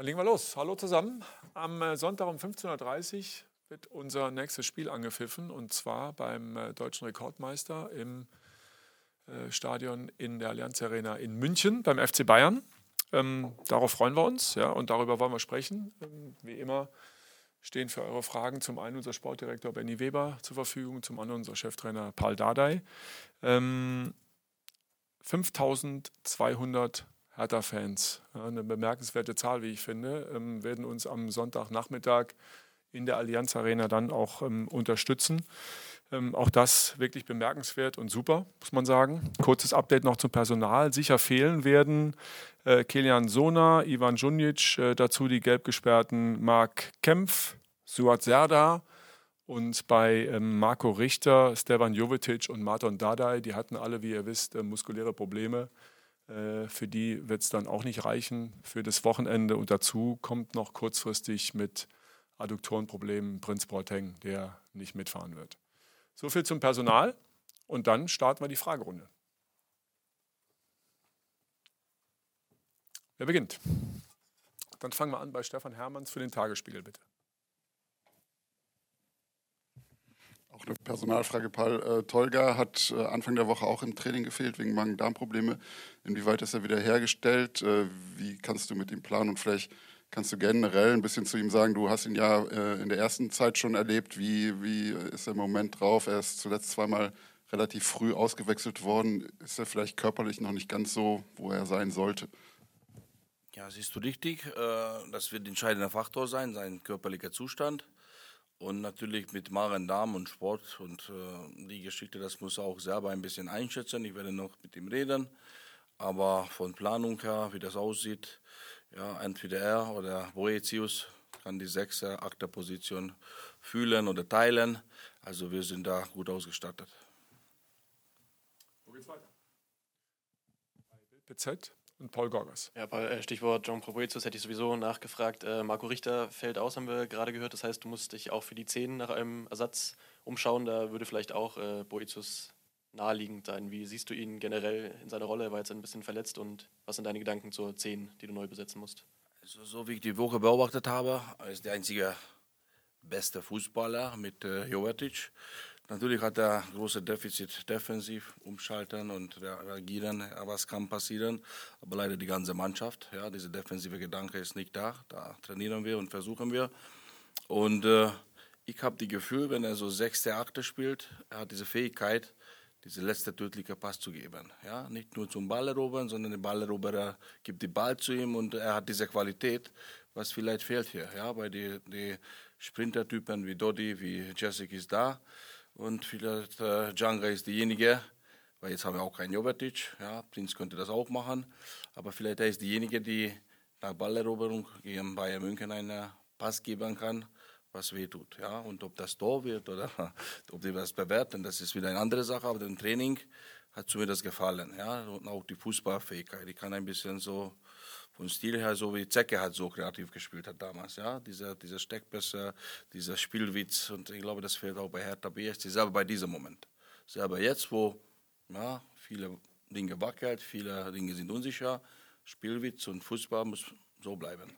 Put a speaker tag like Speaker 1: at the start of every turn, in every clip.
Speaker 1: Dann legen wir los. Hallo zusammen. Am äh, Sonntag um 15.30 Uhr wird unser nächstes Spiel angepfiffen und zwar beim äh, deutschen Rekordmeister im äh, Stadion in der Allianz Arena in München beim FC Bayern. Ähm, darauf freuen wir uns ja, und darüber wollen wir sprechen. Ähm, wie immer stehen für eure Fragen zum einen unser Sportdirektor Benny Weber zur Verfügung, zum anderen unser Cheftrainer Paul Dardai. Ähm, 5200 Hertha-Fans, eine bemerkenswerte Zahl, wie ich finde, ähm, werden uns am Sonntagnachmittag in der Allianz Arena dann auch ähm, unterstützen. Ähm, auch das wirklich bemerkenswert und super, muss man sagen. Kurzes Update noch zum Personal. Sicher fehlen werden äh, Kilian Sona, Ivan Djunic, äh, dazu die gelb gesperrten Marc Kempf, Suat Serda und bei ähm, Marco Richter, Stevan Jovetic und Marton Dardai, die hatten alle, wie ihr wisst, äh, muskuläre Probleme. Äh, für die wird es dann auch nicht reichen für das Wochenende. Und dazu kommt noch kurzfristig mit Adduktorenproblemen Prinz Boateng, der nicht mitfahren wird. So viel zum Personal. Und dann starten wir die Fragerunde. Wer beginnt? Dann fangen wir an bei Stefan Hermanns für den Tagesspiegel, bitte.
Speaker 2: Auch eine Personalfrage, Paul. Äh, Tolga hat äh, Anfang der Woche auch im Training gefehlt wegen Magen-Darm-Probleme. Inwieweit ist er wieder hergestellt? Äh, wie kannst du mit ihm planen? Und vielleicht kannst du generell ein bisschen zu ihm sagen, du hast ihn ja äh, in der ersten Zeit schon erlebt. Wie, wie ist er im Moment drauf? Er ist zuletzt zweimal relativ früh ausgewechselt worden. Ist er vielleicht körperlich noch nicht ganz so, wo er sein sollte?
Speaker 3: Ja, siehst du richtig. Äh, das wird entscheidender Faktor sein, sein körperlicher Zustand. Und natürlich mit Maren Darm und Sport und äh, die Geschichte, das muss er auch selber ein bisschen einschätzen. Ich werde noch mit ihm reden. Aber von Planung her, wie das aussieht, ja, entweder er oder Boetius kann die 6 8 Position fühlen oder teilen. Also wir sind da gut ausgestattet.
Speaker 1: Wo geht's weiter? Bei BZ und Paul Gorgas.
Speaker 4: Ja, äh, Stichwort John Proboetius hätte ich sowieso nachgefragt. Äh, Marco Richter fällt aus, haben wir gerade gehört. Das heißt, du musst dich auch für die 10 nach einem Ersatz umschauen. Da würde vielleicht auch äh, Boetius naheliegend sein. Wie siehst du ihn generell in seiner Rolle? Er war jetzt ein bisschen verletzt und was sind deine Gedanken zur 10, die du neu besetzen musst?
Speaker 3: Also, so wie ich die Woche beobachtet habe, ist der einzige beste Fußballer mit äh, Jovetic. Natürlich hat er große Defizit defensiv, umschalten und reagieren, was kann passieren. Aber leider die ganze Mannschaft, ja, dieser defensive Gedanke ist nicht da. Da trainieren wir und versuchen wir. Und äh, ich habe das Gefühl, wenn er so sechste, achte spielt, er hat diese Fähigkeit, diese letzte tödliche Pass zu geben. Ja, nicht nur zum Ball erobern, sondern der Balleroberer gibt den Ball zu ihm und er hat diese Qualität, was vielleicht fehlt hier. Ja, bei den die Sprintertypen wie Dodi, wie Jessic ist da und vielleicht äh, Djanga ist diejenige, weil jetzt haben wir auch keinen Jovetic, ja, Prinz könnte das auch machen, aber vielleicht er ist diejenige, die nach Balleroberung gegen Bayern München einen Pass geben kann, was wehtut. Ja? Und ob das Tor wird oder ob die das bewerten, das ist wieder eine andere Sache, aber im Training hat zu mir das gefallen. Ja? Und auch die Fußballfähigkeit, die kann ein bisschen so vom Stil her, so wie Zecke hat so kreativ gespielt hat damals. Ja? Dieser, dieser Steckpässe, dieser Spielwitz und ich glaube, das fehlt auch bei Hertha BSC, selber bei diesem Moment. Selber jetzt, wo ja, viele Dinge wackelt, viele Dinge sind unsicher, Spielwitz und Fußball muss so bleiben.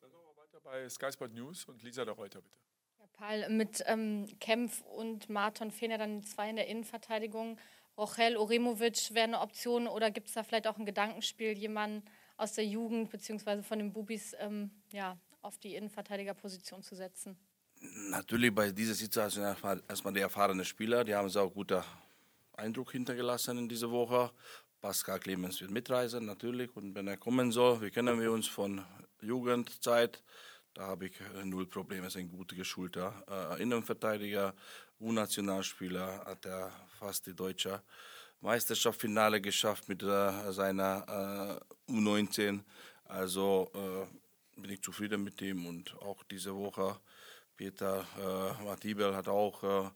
Speaker 1: Dann machen wir weiter bei Sky Sport News und Lisa der Reuter, bitte.
Speaker 5: Ja, Paul, mit ähm, Kempf und Marton fehlen ja dann zwei in der Innenverteidigung. Rochel Oremovic wäre eine Option oder gibt es da vielleicht auch ein Gedankenspiel, jemanden aus der Jugend bzw. von den Bubis ähm, ja, auf die Innenverteidigerposition zu setzen?
Speaker 3: Natürlich bei dieser Situation erstmal, erstmal die erfahrenen Spieler, die haben so auch guten Eindruck hintergelassen in dieser Woche. Pascal Clemens wird mitreisen, natürlich, und wenn er kommen soll, wir kennen wir uns von Jugendzeit, da habe ich äh, null Probleme, er ist ein guter, geschulter äh, Innenverteidiger, U-Nationalspieler, hat er fast die deutsche Meisterschaftsfinale geschafft mit äh, seiner äh, U19. Also äh, bin ich zufrieden mit ihm und auch diese Woche Peter äh, Matibel hat auch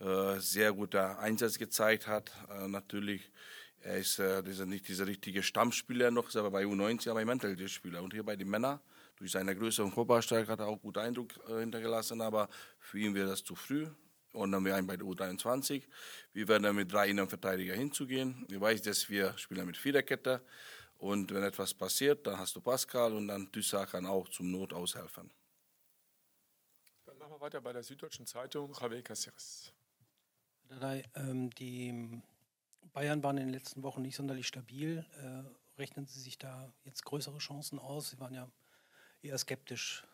Speaker 3: äh, äh, sehr guter Einsatz gezeigt hat. Äh, natürlich er ist dieser, nicht dieser richtige Stammspieler noch, ist aber bei U19 aber ein Mentalspieler. Und hier bei den Männern, durch seine Größe und Körperstärke hat er auch guten Eindruck hintergelassen, aber für ihn wäre das zu früh und dann haben wir einen bei der U23. Wir werden dann mit drei Innenverteidiger hinzugehen. Ich weiß, dass wir spielen mit Viererkette Und wenn etwas passiert, dann hast du Pascal und dann Thyssa kann auch zum Not aushelfen.
Speaker 1: Dann machen wir weiter bei der Süddeutschen Zeitung. Javier Caceres.
Speaker 6: Ähm, die Bayern waren in den letzten Wochen nicht sonderlich stabil. Äh, rechnen Sie sich da jetzt größere Chancen aus? Sie waren ja eher skeptisch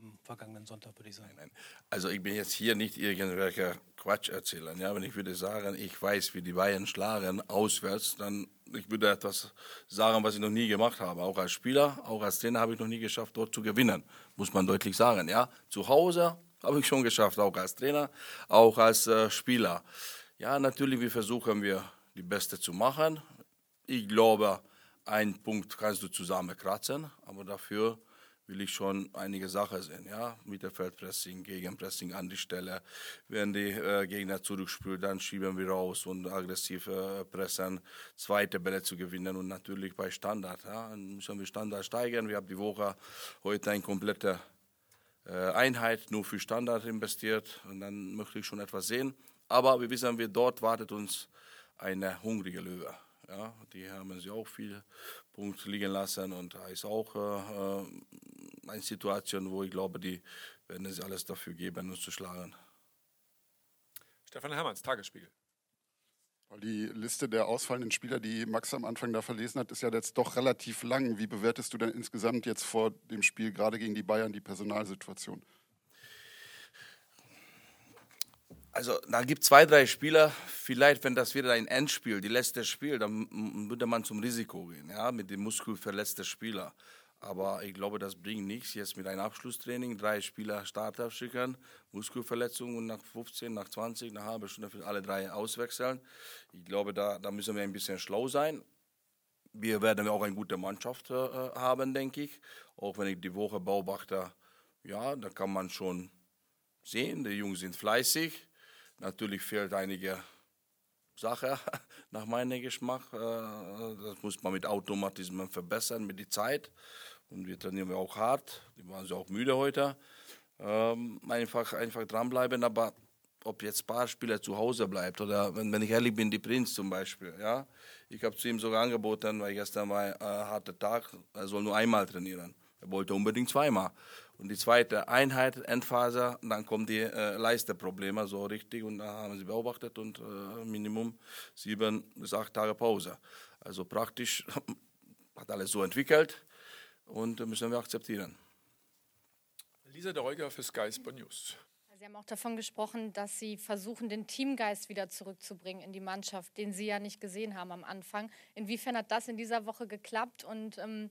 Speaker 6: am vergangenen Sonntag, würde ich sagen. Nein,
Speaker 3: nein. Also ich bin jetzt hier nicht irgendwelcher Quatsch erzählen. Ja? Wenn ich würde sagen, ich weiß, wie die Bayern schlagen auswärts, dann ich würde etwas sagen, was ich noch nie gemacht habe. Auch als Spieler, auch als Trainer habe ich noch nie geschafft, dort zu gewinnen. Muss man deutlich sagen. Ja? Zu Hause habe ich schon geschafft, auch als Trainer, auch als äh, Spieler. Ja, natürlich, wir versuchen wir die Beste zu machen. Ich glaube, einen Punkt kannst du zusammen kratzen, aber dafür will ich schon einige Sachen sehen. Ja? Mittelfeldpressing, Gegenpressing an die Stelle. Wenn die äh, Gegner zurückspielen, dann schieben wir raus und aggressiv äh, pressen, zweite Bälle zu gewinnen und natürlich bei Standard. Ja? Dann müssen wir Standard steigern. Wir haben die Woche heute eine komplette äh, Einheit nur für Standard investiert und dann möchte ich schon etwas sehen. Aber wir wissen, wir dort wartet uns eine hungrige Löwe. Ja, die haben sie auch viel Punkt liegen lassen und da ist auch äh, äh eine Situation, wo ich glaube, die werden es alles dafür geben, uns zu schlagen.
Speaker 1: Stefan Hermanns, Tagesspiegel.
Speaker 2: Die Liste der ausfallenden Spieler, die Max am Anfang da verlesen hat, ist ja jetzt doch relativ lang. Wie bewertest du denn insgesamt jetzt vor dem Spiel gerade gegen die Bayern die Personalsituation?
Speaker 3: Also da gibt es zwei, drei Spieler, vielleicht wenn das wieder ein Endspiel, die letzte Spiel, dann würde man zum Risiko gehen, ja, mit dem muskelverletzten Spieler. Aber ich glaube, das bringt nichts, jetzt mit einem Abschlusstraining drei Spieler Starter schicken, Muskelverletzungen und nach 15, nach 20, nach halben Stunde für alle drei auswechseln. Ich glaube, da, da müssen wir ein bisschen schlau sein. Wir werden auch eine gute Mannschaft äh, haben, denke ich. Auch wenn ich die Woche beobachte, ja, da kann man schon sehen, die Jungs sind fleißig. Natürlich fehlt einige Sache nach meinem Geschmack. Äh, das muss man mit Automatismen verbessern, mit der Zeit. Und wir trainieren auch hart. Die waren sie auch müde heute. Ähm, einfach, einfach dranbleiben, aber ob jetzt ein paar Spieler zu Hause bleibt oder wenn, wenn ich ehrlich bin, die Prinz zum Beispiel, ja. Ich habe zu ihm sogar angeboten, weil gestern war ein äh, harter Tag, er soll nur einmal trainieren. Er wollte unbedingt zweimal. Und die zweite Einheit, Endphase, dann kommen die äh, Leisteprobleme so richtig und da haben sie beobachtet und äh, Minimum sieben bis acht Tage Pause. Also praktisch hat alles so entwickelt und müssen wir akzeptieren.
Speaker 1: Lisa de Reuger für Sky Sport News.
Speaker 5: Sie haben auch davon gesprochen, dass Sie versuchen, den Teamgeist wieder zurückzubringen in die Mannschaft, den Sie ja nicht gesehen haben am Anfang. Inwiefern hat das in dieser Woche geklappt und ähm,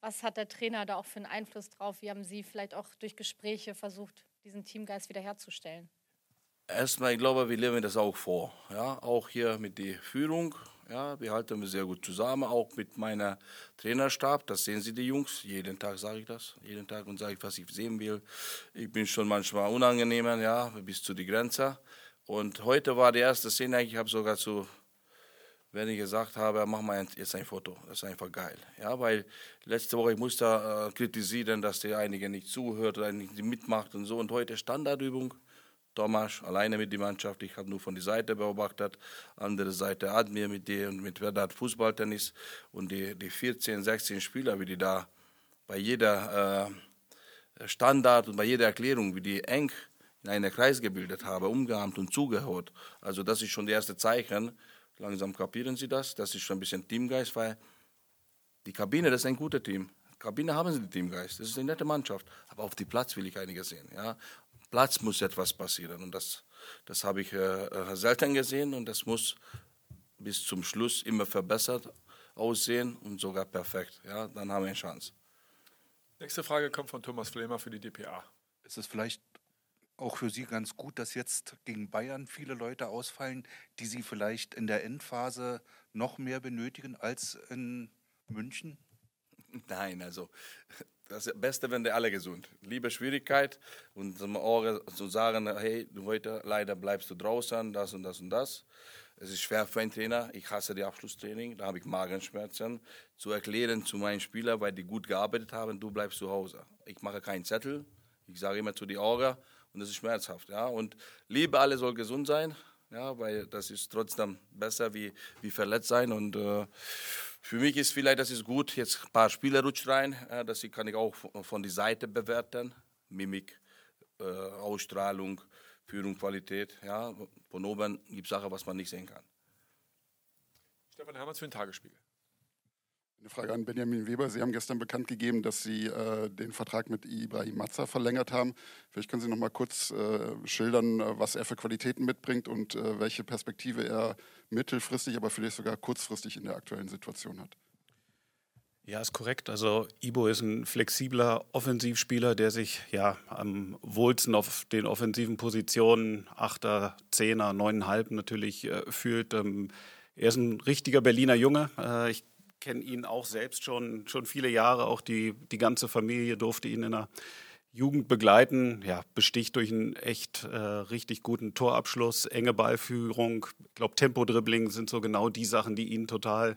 Speaker 5: was hat der Trainer da auch für einen Einfluss drauf? Wie haben Sie vielleicht auch durch Gespräche versucht, diesen Teamgeist wiederherzustellen?
Speaker 3: Erstmal, ich glaube, wir leben das auch vor. Ja? Auch hier mit der Führung. Ja? Wir halten sehr gut zusammen, auch mit meiner Trainerstab. Das sehen Sie, die Jungs. Jeden Tag sage ich das. Jeden Tag und sage ich, was ich sehen will. Ich bin schon manchmal unangenehmer, ja, bis zu die Grenze. Und heute war die erste Szene, ich habe sogar zu wenn ich gesagt habe, mach mal jetzt ein Foto. Das ist einfach geil. Ja, weil letzte Woche ich musste äh, kritisieren, dass der einige nicht zuhört oder nicht mitmacht und so. Und heute Standardübung. Thomas alleine mit der Mannschaft. Ich habe nur von der Seite beobachtet. Andere Seite Admir mit dir und mit Werder Fußballtennis. Und die, die 14, 16 Spieler, wie die da bei jeder äh, Standard und bei jeder Erklärung, wie die eng in einen Kreis gebildet haben, umgeahmt und zugehört. Also das ist schon das erste Zeichen, Langsam kapieren sie das. Das ist schon ein bisschen Teamgeist, weil die Kabine, das ist ein guter Team. Kabine haben sie den Teamgeist. Das ist eine nette Mannschaft. Aber auf dem Platz will ich einige sehen. Ja? Platz muss etwas passieren. Und das, das habe ich äh, selten gesehen. Und das muss bis zum Schluss immer verbessert aussehen und sogar perfekt. Ja? Dann haben wir eine Chance.
Speaker 1: Nächste Frage kommt von Thomas Flemer für die DPA.
Speaker 7: Ist es vielleicht auch für Sie ganz gut, dass jetzt gegen Bayern viele Leute ausfallen, die Sie vielleicht in der Endphase noch mehr benötigen als in München?
Speaker 3: Nein, also das Beste, wenn die alle gesund. Liebe Schwierigkeit und zu sagen, hey, heute leider bleibst du draußen, das und das und das. Es ist schwer für einen Trainer. Ich hasse die Abschlusstraining, da habe ich Magenschmerzen. Zu erklären zu meinen Spielern, weil die gut gearbeitet haben, du bleibst zu Hause. Ich mache keinen Zettel. Ich sage immer zu die Augen, und das ist schmerzhaft. Ja? Und Liebe alle soll gesund sein, ja, weil das ist trotzdem besser wie, wie verletzt sein. Und äh, Für mich ist vielleicht, das ist gut, jetzt ein paar Spieler rutscht rein, das kann ich auch von der Seite bewerten. Mimik, äh, Ausstrahlung, Führung, Qualität. Ja, von oben gibt es Sachen, was man nicht sehen kann.
Speaker 1: Stefan Hermanns für den Tagesspiegel.
Speaker 2: Eine Frage an Benjamin Weber. Sie haben gestern bekannt gegeben, dass Sie äh, den Vertrag mit Ibrahim Mazza verlängert haben. Vielleicht können Sie noch mal kurz äh, schildern, äh, was er für Qualitäten mitbringt und äh, welche Perspektive er mittelfristig, aber vielleicht sogar kurzfristig in der aktuellen Situation hat.
Speaker 8: Ja, ist korrekt. Also Ibo ist ein flexibler Offensivspieler, der sich ja am wohlsten auf den offensiven Positionen Achter, Zehner, Neuneinhalb natürlich äh, fühlt. Ähm, er ist ein richtiger Berliner Junge. Äh, ich kenne ihn auch selbst schon, schon viele Jahre. Auch die, die ganze Familie durfte ihn in der Jugend begleiten. Ja, besticht durch einen echt äh, richtig guten Torabschluss, enge Ballführung. Ich glaube, Tempodribbling sind so genau die Sachen, die ihn total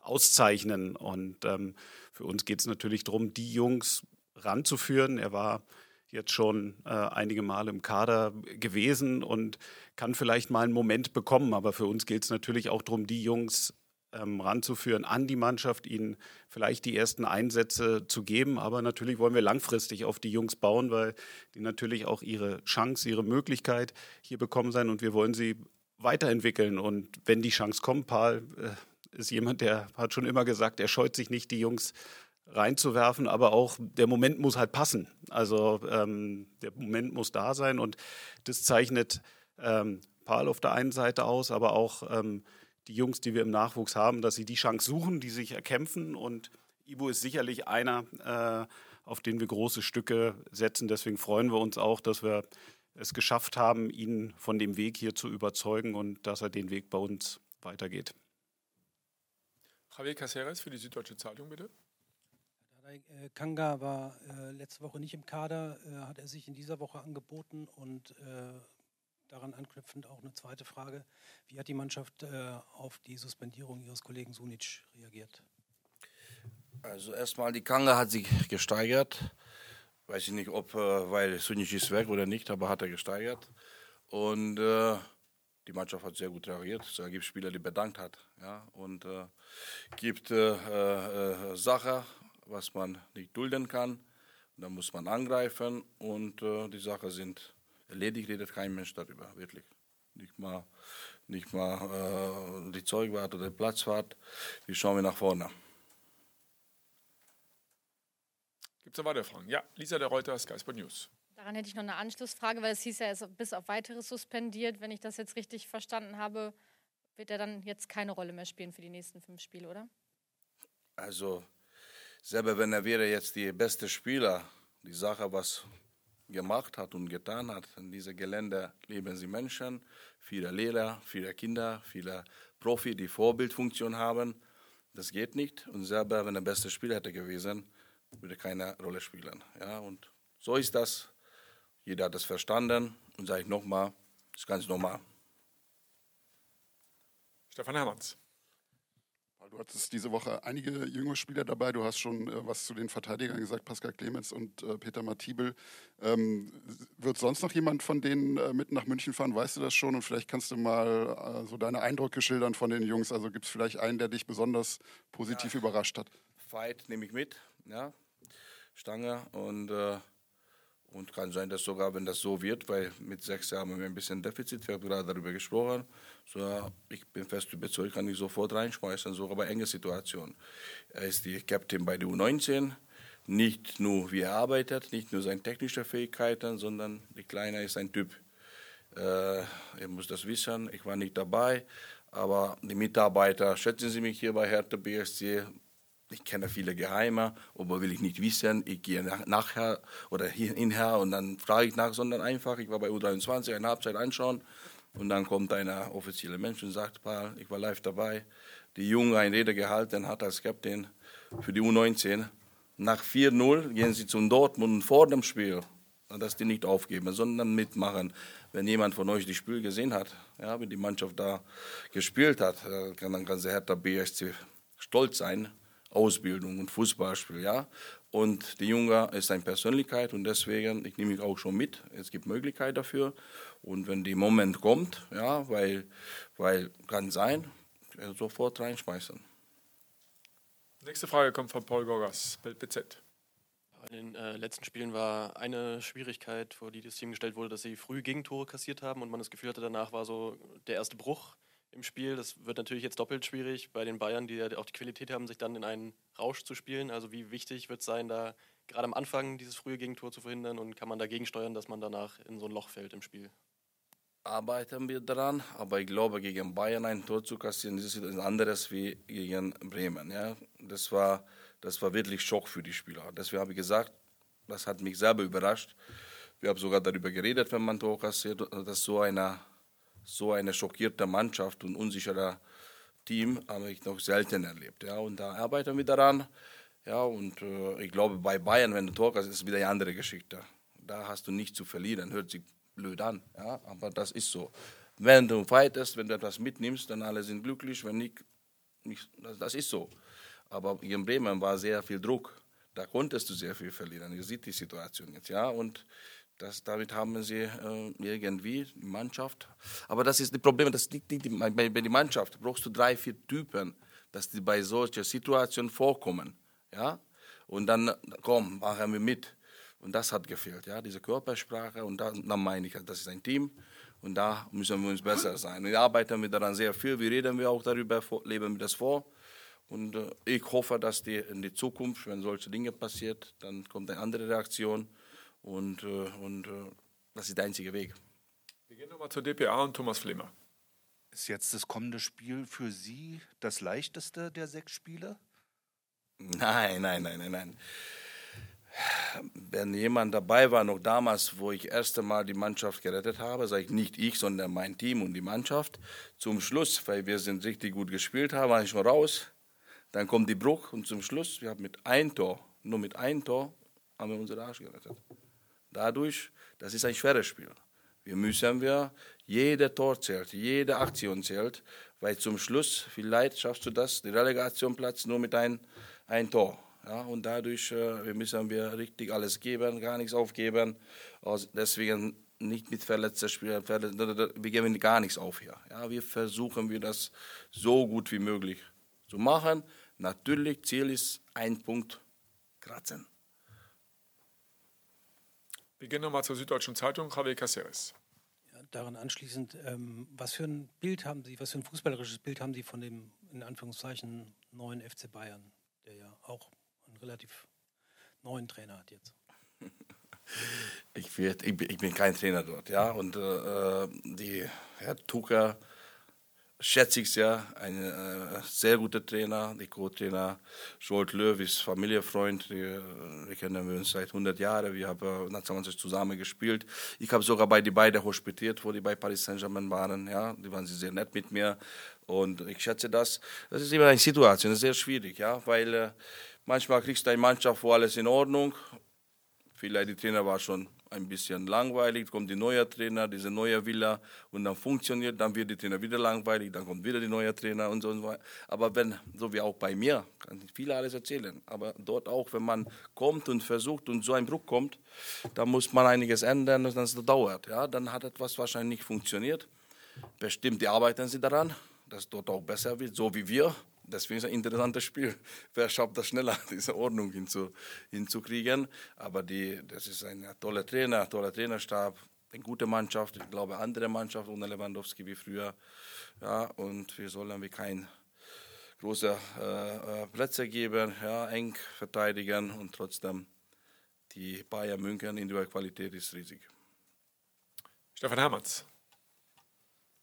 Speaker 8: auszeichnen. Und ähm, für uns geht es natürlich darum, die Jungs ranzuführen. Er war jetzt schon äh, einige Male im Kader gewesen und kann vielleicht mal einen Moment bekommen. Aber für uns geht es natürlich auch darum, die Jungs ähm, ranzuführen an die Mannschaft, ihnen vielleicht die ersten Einsätze zu geben. Aber natürlich wollen wir langfristig auf die Jungs bauen, weil die natürlich auch ihre Chance, ihre Möglichkeit hier bekommen sein und wir wollen sie weiterentwickeln. Und wenn die Chance kommt, Paul, äh, ist jemand, der hat schon immer gesagt, er scheut sich nicht, die Jungs reinzuwerfen, aber auch der Moment muss halt passen. Also ähm, der Moment muss da sein und das zeichnet ähm, Paul auf der einen Seite aus, aber auch ähm, die Jungs, die wir im Nachwuchs haben, dass sie die Chance suchen, die sich erkämpfen und Ibo ist sicherlich einer, äh, auf den wir große Stücke setzen. Deswegen freuen wir uns auch, dass wir es geschafft haben, ihn von dem Weg hier zu überzeugen und dass er den Weg bei uns weitergeht.
Speaker 1: Javier Caceres für die Süddeutsche Zeitung, bitte.
Speaker 6: Äh, Kanga war äh, letzte Woche nicht im Kader, äh, hat er sich in dieser Woche angeboten und äh, daran anknüpfend auch eine zweite Frage. Wie hat die Mannschaft äh, auf die Suspendierung ihres Kollegen Sunic reagiert?
Speaker 3: Also erstmal, die Kanga hat sich gesteigert. Weiß ich nicht, ob, äh, weil Sunic ist weg oder nicht, aber hat er gesteigert. Und die Mannschaft hat sehr gut reagiert. Es gibt Spieler, die bedankt hat. Ja? Und äh, gibt äh, äh, Sachen, was man nicht dulden kann. Da muss man angreifen und äh, die Sachen sind erledigt, redet kein Mensch darüber, wirklich. Nicht mal, nicht mal äh, die Zeugwart oder die Platzfahrt. Wie schauen wir nach vorne?
Speaker 1: Gibt es noch weitere Fragen? Ja, Lisa der Reuter, Sky Sport News.
Speaker 5: Daran hätte ich noch eine Anschlussfrage, weil es hieß ja, er ist bis auf weiteres suspendiert. Wenn ich das jetzt richtig verstanden habe, wird er dann jetzt keine Rolle mehr spielen für die nächsten fünf Spiele, oder?
Speaker 3: Also, selber wenn er wäre jetzt der beste Spieler, die Sache, was gemacht hat und getan hat. In diesem Gelände leben sie Menschen, viele Lehrer, viele Kinder, viele Profi, die Vorbildfunktion haben. Das geht nicht. Und selber, wenn er beste Spieler hätte gewesen, würde keine Rolle spielen. Ja, und so ist das. Jeder hat das verstanden und sage ich nochmal, das ist ganz normal.
Speaker 1: Stefan Hermanns.
Speaker 2: Du hattest diese Woche einige junge Spieler dabei. Du hast schon äh, was zu den Verteidigern gesagt, Pascal Clemens und äh, Peter Matibel. Ähm, wird sonst noch jemand von denen äh, mit nach München fahren? Weißt du das schon? Und vielleicht kannst du mal äh, so deine Eindrücke schildern von den Jungs. Also gibt es vielleicht einen, der dich besonders positiv ja. überrascht hat?
Speaker 3: Fight nehme ich mit, ja. Stange und äh, und kann sein, dass sogar, wenn das so wird, weil mit sechs Jahren haben wir ein bisschen Defizit, wir haben gerade darüber gesprochen, so, ich bin fest überzeugt, kann ich sofort reinschmeißen, sogar bei enger Situation. Er ist die Captain bei der U19, nicht nur wie er arbeitet, nicht nur seine technischen Fähigkeiten, sondern die Kleine ist ein Typ. Äh, ihr muss das wissen, ich war nicht dabei, aber die Mitarbeiter, schätzen Sie mich hier bei Hertha BSC, ich kenne viele Geheime, aber will ich nicht wissen. Ich gehe nach, nachher oder hinher und dann frage ich nach, sondern einfach, ich war bei U23 eine Halbzeit anschauen und dann kommt ein offizieller Mensch und sagt, Paul, ich war live dabei. Die Junge eine Rede gehalten hat als Kapitän für die U19. Nach 4-0 gehen sie zum Dortmund vor dem Spiel, dass die nicht aufgeben, sondern mitmachen. Wenn jemand von euch das Spiel gesehen hat, ja, wie die Mannschaft da gespielt hat, äh, dann kann sie Hertha BSC stolz sein Ausbildung und Fußballspiel, ja. Und die Junge ist eine Persönlichkeit und deswegen, ich nehme mich auch schon mit. Es gibt Möglichkeiten dafür. Und wenn der Moment kommt, ja, weil, weil kann sein, sofort reinschmeißen.
Speaker 1: Nächste Frage kommt von Paul Gorgas, Bild BZ.
Speaker 4: In den äh, letzten Spielen war eine Schwierigkeit, vor die das Team gestellt wurde, dass sie früh Gegentore kassiert haben und man das Gefühl hatte, danach war so der erste Bruch im Spiel. Das wird natürlich jetzt doppelt schwierig bei den Bayern, die ja auch die Qualität haben, sich dann in einen Rausch zu spielen. Also wie wichtig wird es sein, da gerade am Anfang dieses frühe Gegentor zu verhindern und kann man dagegen steuern, dass man danach in so ein Loch fällt im Spiel?
Speaker 3: Arbeiten wir daran, aber ich glaube, gegen Bayern ein Tor zu kassieren, ist etwas anderes wie gegen Bremen. Ja? Das, war, das war wirklich Schock für die Spieler. Deswegen habe ich gesagt, das hat mich selber überrascht. Wir haben sogar darüber geredet, wenn man Tor kassiert, dass so eine, so eine schockierte Mannschaft und unsichere Team habe ich noch selten erlebt. Ja? Und da arbeiten wir daran. Ja, und äh, ich glaube, bei Bayern, wenn du Tor hast, ist es wieder eine andere Geschichte. Da hast du nichts zu verlieren. Hört sich blöd an, ja, aber das ist so. Wenn du fightest, wenn du etwas mitnimmst, dann alle sind glücklich. Wenn nicht, nicht das, das, ist so. Aber in Bremen war sehr viel Druck. Da konntest du sehr viel verlieren. Ihr seht die Situation jetzt, ja. Und das, damit haben sie äh, irgendwie die Mannschaft. Aber das ist das Problem, das liegt nicht bei, bei der Mannschaft. Brauchst du drei, vier Typen, dass die bei solchen Situationen vorkommen. Ja? Und dann, komm, machen wir mit. Und das hat gefehlt, ja, diese Körpersprache. Und da, dann meine ich, das ist ein Team. Und da müssen wir uns besser sein. Wir arbeiten wir daran sehr viel. Wir reden wir auch darüber, leben wir das vor. Und äh, ich hoffe, dass die in die Zukunft, wenn solche Dinge passiert, dann kommt eine andere Reaktion. Und, äh, und äh, das ist der einzige Weg.
Speaker 1: Wir gehen nochmal zur DPA und Thomas Flemer.
Speaker 7: Ist jetzt das kommende Spiel für Sie das leichteste der sechs Spiele?
Speaker 3: Nein, nein, nein, nein, nein. Wenn jemand dabei war, noch damals, wo ich das erste Mal die Mannschaft gerettet habe, sage ich nicht ich, sondern mein Team und die Mannschaft, zum Schluss, weil wir sind richtig gut gespielt haben, war ich schon raus. Dann kommt die Bruch und zum Schluss, wir haben mit ein Tor, nur mit ein Tor, haben wir unsere Arsch gerettet. Dadurch, das ist ein schweres Spiel. Wir müssen wir, jede Tor zählt, jede Aktion zählt, weil zum Schluss, vielleicht schaffst du das, die Relegationplatz nur mit ein, ein Tor. Ja, und dadurch äh, müssen wir richtig alles geben, gar nichts aufgeben. Also deswegen nicht mit verletzten Spielern, wir geben gar nichts auf hier. Ja, wir versuchen wir das so gut wie möglich zu machen. Natürlich, Ziel ist ein Punkt kratzen.
Speaker 1: Wir gehen nochmal zur Süddeutschen Zeitung, Javier Caceres.
Speaker 6: Ja, daran anschließend, ähm, was für ein Bild haben Sie, was für ein fußballerisches Bild haben Sie von dem, in Anführungszeichen, neuen FC Bayern, der ja auch relativ neuen Trainer hat jetzt.
Speaker 3: Ich, werd, ich, ich, bin kein Trainer dort, ja. Und äh, die Herr Tucher schätze ich sehr, ein äh, sehr guter Trainer, die Co-Trainer Jolt Löw ist Familienfreund, die, wir kennen uns seit 100 Jahren, wir haben Nationalmannschaft zusammen gespielt. Ich habe sogar bei die beiden hospitiert, wo die bei Paris Saint-Germain waren, ja, die waren sehr nett mit mir und ich schätze das. Das ist immer eine Situation, das ist sehr schwierig, ja, weil äh, Manchmal kriegst du eine Mannschaft, wo alles in Ordnung. Vielleicht die Trainer war schon ein bisschen langweilig, kommt die neue Trainer, diese neue Villa und dann funktioniert, dann wird die Trainer wieder langweilig, dann kommt wieder die neue Trainer und so und so. Aber wenn, so wie auch bei mir, kann ich viel alles erzählen, aber dort auch, wenn man kommt und versucht und so ein Bruch kommt, dann muss man einiges ändern und das dauert. Ja, dann hat etwas wahrscheinlich nicht funktioniert. Bestimmt arbeiten sie daran, dass dort auch besser wird, so wie wir deswegen ist ein interessantes Spiel. Wer schafft das schneller, diese Ordnung hinzu, hinzukriegen? Aber die, das ist ein toller Trainer, toller Trainerstab, eine gute Mannschaft. Ich glaube, andere Mannschaft ohne Lewandowski wie früher. Ja, und wir sollen wie kein große äh, äh, Plätze geben, ja, eng verteidigen und trotzdem die Bayern München in der Qualität ist riesig.
Speaker 1: Stefan Hermanns.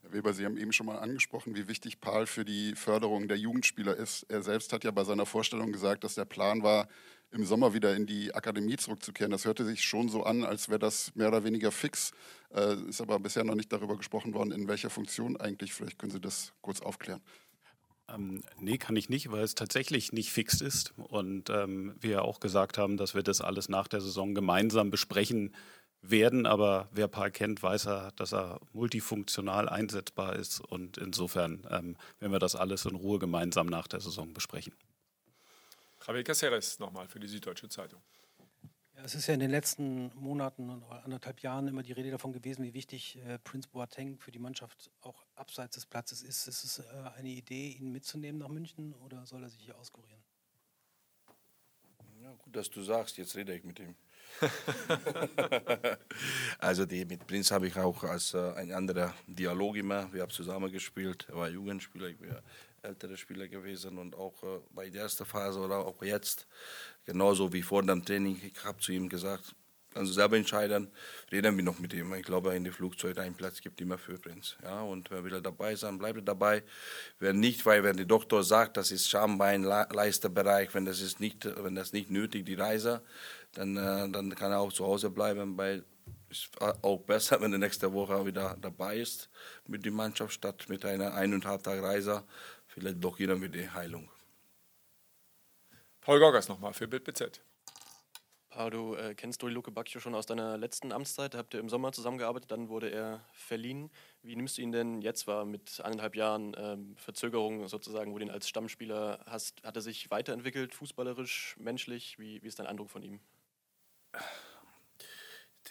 Speaker 2: Herr Weber, Sie haben eben schon mal angesprochen, wie wichtig Paul für die Förderung der Jugendspieler ist. Er selbst hat ja bei seiner Vorstellung gesagt, dass der Plan war, im Sommer wieder in die Akademie zurückzukehren. Das hörte sich schon so an, als wäre das mehr oder weniger fix. Äh, ist aber bisher noch nicht darüber gesprochen worden, in welcher Funktion eigentlich. Vielleicht können Sie das kurz aufklären.
Speaker 8: Ähm, nee, kann ich nicht, weil es tatsächlich nicht fix ist. Und ähm, wir auch gesagt haben, dass wir das alles nach der Saison gemeinsam besprechen werden, aber wer Paul kennt, weiß er, dass er multifunktional einsetzbar ist und insofern ähm, werden wir das alles in Ruhe gemeinsam nach der Saison besprechen.
Speaker 1: Javier Caceres nochmal für die Süddeutsche Zeitung.
Speaker 6: Ja, es ist ja in den letzten Monaten und anderthalb Jahren immer die Rede davon gewesen, wie wichtig äh, Prince Boateng für die Mannschaft auch abseits des Platzes ist. Ist es äh, eine Idee, ihn mitzunehmen nach München oder soll er sich hier auskurieren?
Speaker 3: Gut, dass du sagst, jetzt rede ich mit ihm. also die, mit Prinz habe ich auch als äh, ein anderer Dialog immer. Wir haben zusammen gespielt. Er war Jugendspieler, ich bin älterer Spieler gewesen und auch äh, bei der ersten Phase oder auch jetzt, genauso wie vor dem Training, ich habe zu ihm gesagt, also selber entscheiden, reden wir noch mit ihm. Ich glaube, in dem Flugzeug einen Platz gibt immer für Prinz. Ja, und wer will dabei sein, bleibt dabei. Wer nicht, weil wenn der Doktor sagt, das ist Schambein, Leisterbereich, wenn das ist nicht, wenn das nicht nötig, die Reise, dann, äh, dann kann er auch zu Hause bleiben, weil es ist auch besser, wenn er nächste Woche wieder dabei ist mit der Mannschaft, statt mit einer eineinhalb Tag Reise. Vielleicht blockieren wir die Heilung.
Speaker 1: Paul Gorgas nochmal für Bild BZ.
Speaker 4: Paul, du äh, kennst Dori Luke Bacchio schon aus deiner letzten Amtszeit. Da habt ihr im Sommer zusammengearbeitet, dann wurde er verliehen. Wie nimmst du ihn denn jetzt wahr mit eineinhalb Jahren ähm, Verzögerung sozusagen, wo du ihn als Stammspieler hast? Hat er sich weiterentwickelt, fußballerisch, menschlich? Wie, wie ist dein Eindruck von ihm?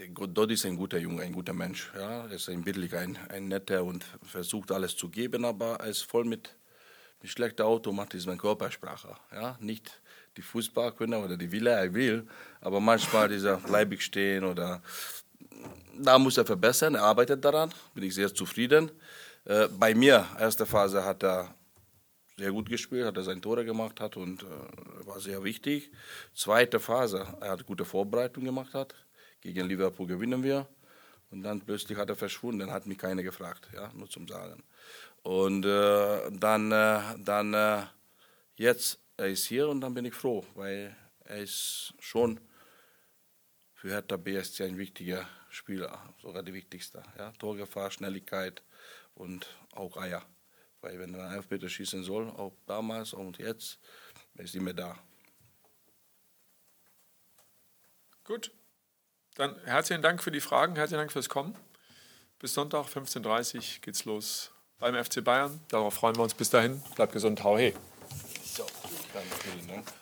Speaker 3: Dodi ist ein guter Junge, ein guter Mensch. Ja? Er ist ein wirklich ein, ein netter und versucht alles zu geben, aber er ist voll mit, mit schlechter Automatismen, Körpersprache. Ja? Nicht die Fußballkünde oder die Wille, er will, aber manchmal dieser bleib ich stehen oder da muss er verbessern, er arbeitet daran, bin ich sehr zufrieden. Äh, bei mir, erste Phase hat er sehr gut gespielt, hat er seine Tore gemacht hat und äh, war sehr wichtig. Zweite Phase, er hat gute Vorbereitung gemacht hat. Gegen Liverpool gewinnen wir. Und dann plötzlich hat er verschwunden, dann hat mich keiner gefragt, ja, nur zum Sagen. Und äh, dann, äh, dann äh, jetzt er ist hier und dann bin ich froh, weil er ist schon für Hertha BSC ein wichtiger Spieler, sogar der wichtigste. Ja? Torgefahr, Schnelligkeit und auch Eier. Weil wenn er einen Elfmeter schießen soll, auch damals und jetzt, ist immer da.
Speaker 1: Gut. Dann herzlichen Dank für die Fragen, herzlichen Dank fürs Kommen. Bis Sonntag 15.30 Uhr geht's los beim FC Bayern. Darauf freuen wir uns. Bis dahin. Bleibt gesund. Hau he.
Speaker 3: So, dann vielen Dank.